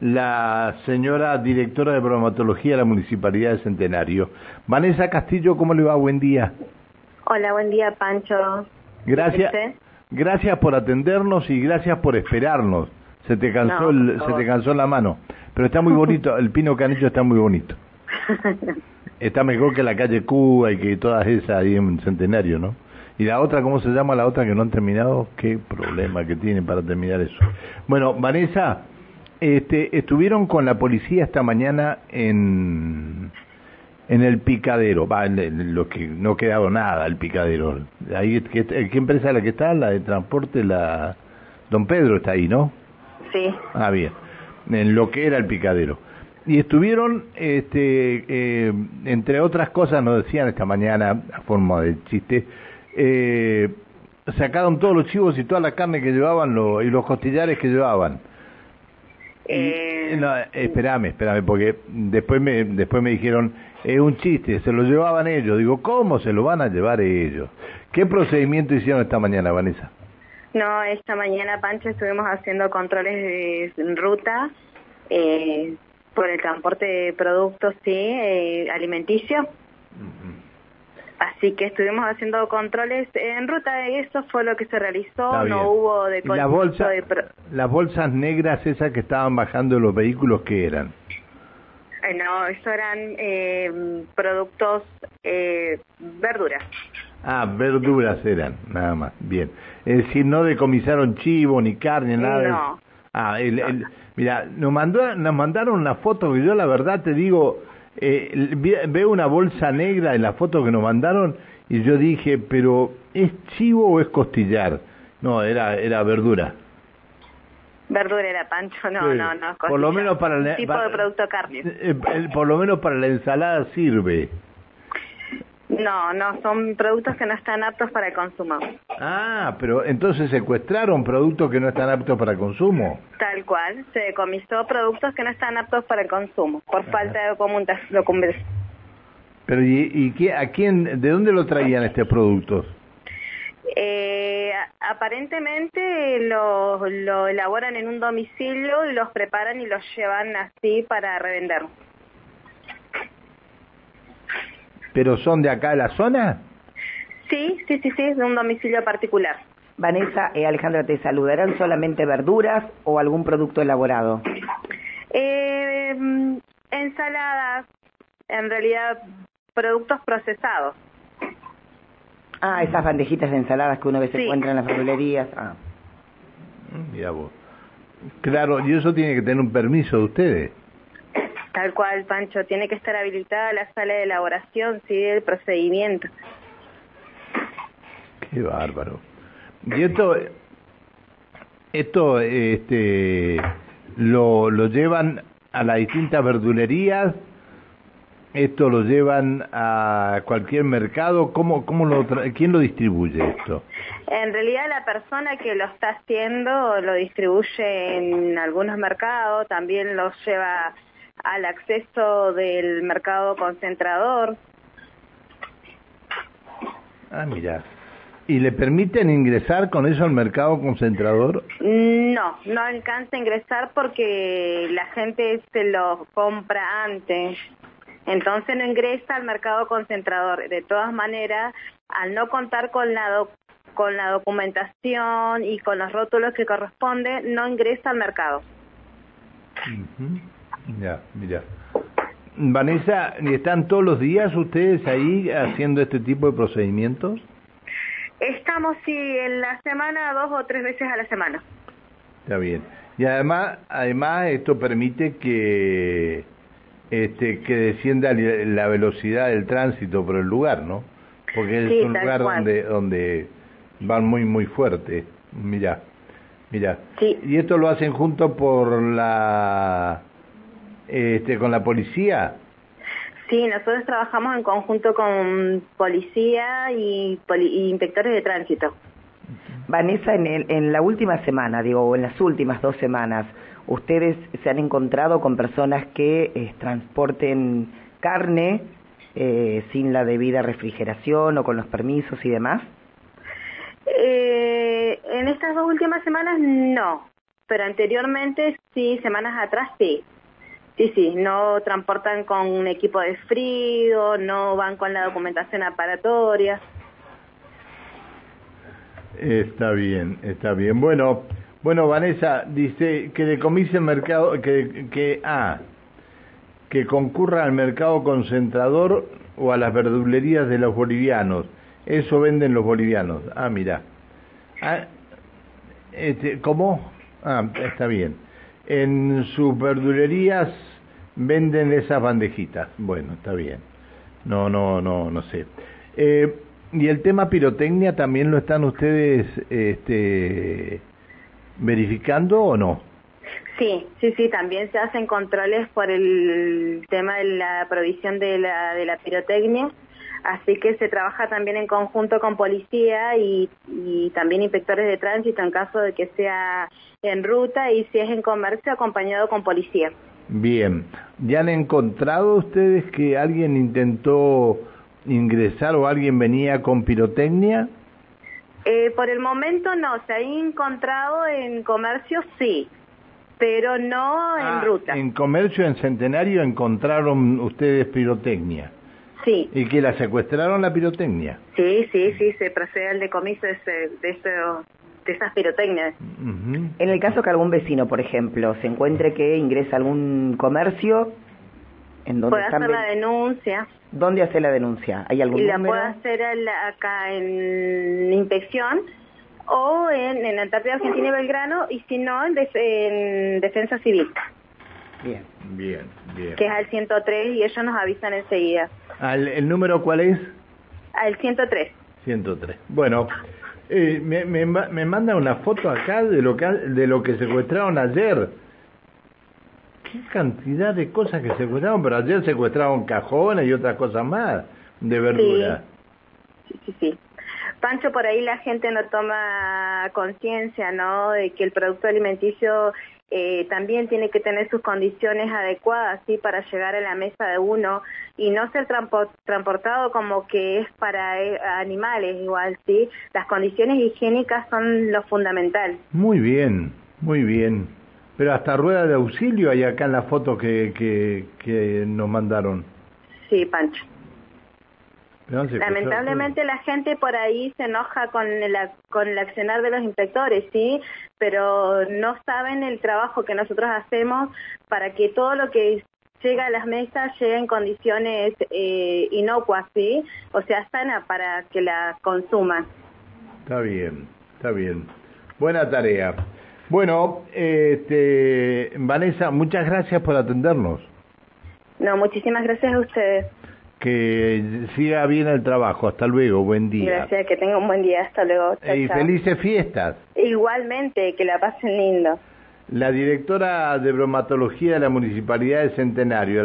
la señora directora de bromatología de la Municipalidad de Centenario. Vanessa Castillo, ¿cómo le va? Buen día. Hola, buen día, Pancho. Gracias. Gracias por atendernos y gracias por esperarnos. Se te cansó, se te cansó la mano. Pero está muy bonito, el pino canillo está muy bonito. está mejor que la calle Cuba y que todas esas ahí en Centenario, ¿no? Y la otra, ¿cómo se llama la otra que no han terminado? Qué problema que tienen para terminar eso. Bueno, Vanessa, este, estuvieron con la policía esta mañana en, en el picadero, va, en lo que no ha quedado nada, el picadero. Ahí, ¿qué, ¿Qué empresa es la que está? La de transporte, la... Don Pedro está ahí, ¿no? Sí. Ah, bien. En lo que era el picadero. Y estuvieron, este, eh, entre otras cosas, nos decían esta mañana, a forma de chiste, eh, sacaron todos los chivos y toda la carne que llevaban lo, y los costillares que llevaban. Eh... No, espérame, espérame, porque después me, después me dijeron, es un chiste, se lo llevaban ellos. Digo, ¿cómo se lo van a llevar ellos? ¿Qué procedimiento hicieron esta mañana, Vanessa? No, esta mañana, Pancho, estuvimos haciendo controles de ruta eh, por el transporte de productos, sí, eh, alimenticios. Así que estuvimos haciendo controles en ruta y eso fue lo que se realizó, no hubo de, la bolsa, de Las bolsas negras esas que estaban bajando los vehículos, ¿qué eran? Eh, no, eso eran eh, productos, eh, verduras. Ah, verduras eran, nada más, bien. Es decir, no decomisaron chivo, ni carne, nada. No. Ah, el, mira, nos, mandó, nos mandaron una foto que yo la verdad te digo eh, veo una bolsa negra en la foto que nos mandaron y yo dije, pero ¿es chivo o es costillar? No, era, era verdura. Verdura era pancho, no, no, no. Por lo menos para el tipo de producto carne. Eh, eh, por lo menos para la ensalada sirve. No, no, son productos que no están aptos para el consumo. Ah, pero entonces secuestraron productos que no están aptos para el consumo. Tal cual, se decomisó productos que no están aptos para el consumo, por falta de documentación. Pero ¿y, y a quién, de dónde lo traían estos productos? Eh, aparentemente lo, lo elaboran en un domicilio y los preparan y los llevan así para revender. ¿Pero son de acá de la zona? Sí, sí, sí, sí, de un domicilio particular. Vanessa, eh, Alejandra te saluda. ¿Eran solamente verduras o algún producto elaborado? Eh, ensaladas, en realidad productos procesados. Ah, esas bandejitas de ensaladas que uno ve se encuentra en las verdulerías. Ah. Mm, mira vos. Claro, y eso tiene que tener un permiso de ustedes. Tal cual, Pancho, tiene que estar habilitada la sala de elaboración, sigue el procedimiento. Qué bárbaro. Y esto, esto, este, lo, lo llevan a las distintas verdulerías, esto lo llevan a cualquier mercado, ¿cómo, cómo lo quién lo distribuye esto? En realidad la persona que lo está haciendo lo distribuye en algunos mercados, también lo lleva al acceso del mercado concentrador. Ah, mira. ¿Y le permiten ingresar con eso al mercado concentrador? No, no alcanza a ingresar porque la gente se lo compra antes. Entonces no ingresa al mercado concentrador. De todas maneras, al no contar con la, con la documentación y con los rótulos que corresponden, no ingresa al mercado. Ya, mira. Vanessa, ¿están todos los días ustedes ahí haciendo este tipo de procedimientos? Estamos, sí, en la semana, dos o tres veces a la semana. Está bien. Y además, además esto permite que, este, que descienda la velocidad del tránsito por el lugar, ¿no? Porque es un lugar donde, donde van muy, muy fuerte. Mira, mira. Sí. Y esto lo hacen junto por la este, con la policía? Sí, nosotros trabajamos en conjunto con policía y, inspectores de tránsito. Vanessa, en, en la última semana, digo, o en las últimas dos semanas, ¿ustedes se han encontrado con personas que eh, transporten carne eh, sin la debida refrigeración o con los permisos y demás? Eh, en estas dos últimas semanas no, pero anteriormente sí, semanas atrás sí. Sí, sí, no transportan con un equipo de frío, no van con la documentación aparatoria. Está bien, está bien. Bueno, bueno, Vanessa dice que decomise el mercado, que, que, ah, que concurra al mercado concentrador o a las verdulerías de los bolivianos. Eso venden los bolivianos. Ah, mira. Ah, este, ¿Cómo? Ah, está bien. En sus verdulerías venden esas bandejitas. Bueno, está bien. No, no, no, no sé. Eh, y el tema pirotecnia también lo están ustedes este, verificando o no? Sí, sí, sí, también se hacen controles por el tema de la provisión de la, de la pirotecnia, así que se trabaja también en conjunto con policía y, y también inspectores de tránsito en caso de que sea en ruta y si es en comercio acompañado con policía. Bien, ¿ya han encontrado ustedes que alguien intentó ingresar o alguien venía con pirotecnia? Eh, por el momento no, se ha encontrado en comercio sí, pero no en Ah, ruta. En comercio en Centenario encontraron ustedes pirotecnia. Sí, ¿Y que la secuestraron la pirotecnia? sí, sí, sí, se procede al decomiso de, ese- de, eso- de esas pirotecnias. Ujú. En el caso que algún vecino, por ejemplo, se encuentre que ingresa a algún comercio, en donde Puede están hacer la denuncia ¿dónde hace la denuncia? ¿Hay algún y la número? puede hacer acá en inspección o en, en Antártida Argentina y Belgrano y si no en, def- en Defensa Civil, Bien. Bien, bien. que es al 103 y ellos nos avisan enseguida. Al- ¿El número cuál es? Al 103. 103. Bueno, eh, me, me, me manda una foto acá de lo que de lo que secuestraron ayer. Qué cantidad de cosas que secuestraron, pero ayer secuestraron cajones y otras cosas más de verdura. Sí, sí, sí. Pancho, por ahí la gente no toma conciencia, ¿no? De que el producto alimenticio eh, también tiene que tener sus condiciones adecuadas, ¿sí? Para llegar a la mesa de uno y no ser transportado como que es para eh, animales igual, ¿sí? Las condiciones higiénicas son lo fundamental. Muy bien, muy bien. Pero hasta rueda de auxilio hay acá en la foto que, que, que nos mandaron. Sí, Pancho. Secuestrado Lamentablemente la gente por ahí se enoja con el, con el accionar de los inspectores, ¿sí? Pero no saben el trabajo que nosotros hacemos para que todo lo que llega a las mesas llegue en condiciones eh, inocuas, ¿sí? O sea, sana para que la consuman. Está bien, está bien. Buena tarea. Bueno, este, Vanessa, muchas gracias por atendernos. No, muchísimas gracias a ustedes. Que siga bien el trabajo. Hasta luego. Buen día. Gracias, que tengan un buen día. Hasta luego. Chao, Y chao. felices fiestas. Igualmente, que la pasen lindo. La directora de bromatología de la Municipalidad de Centenario.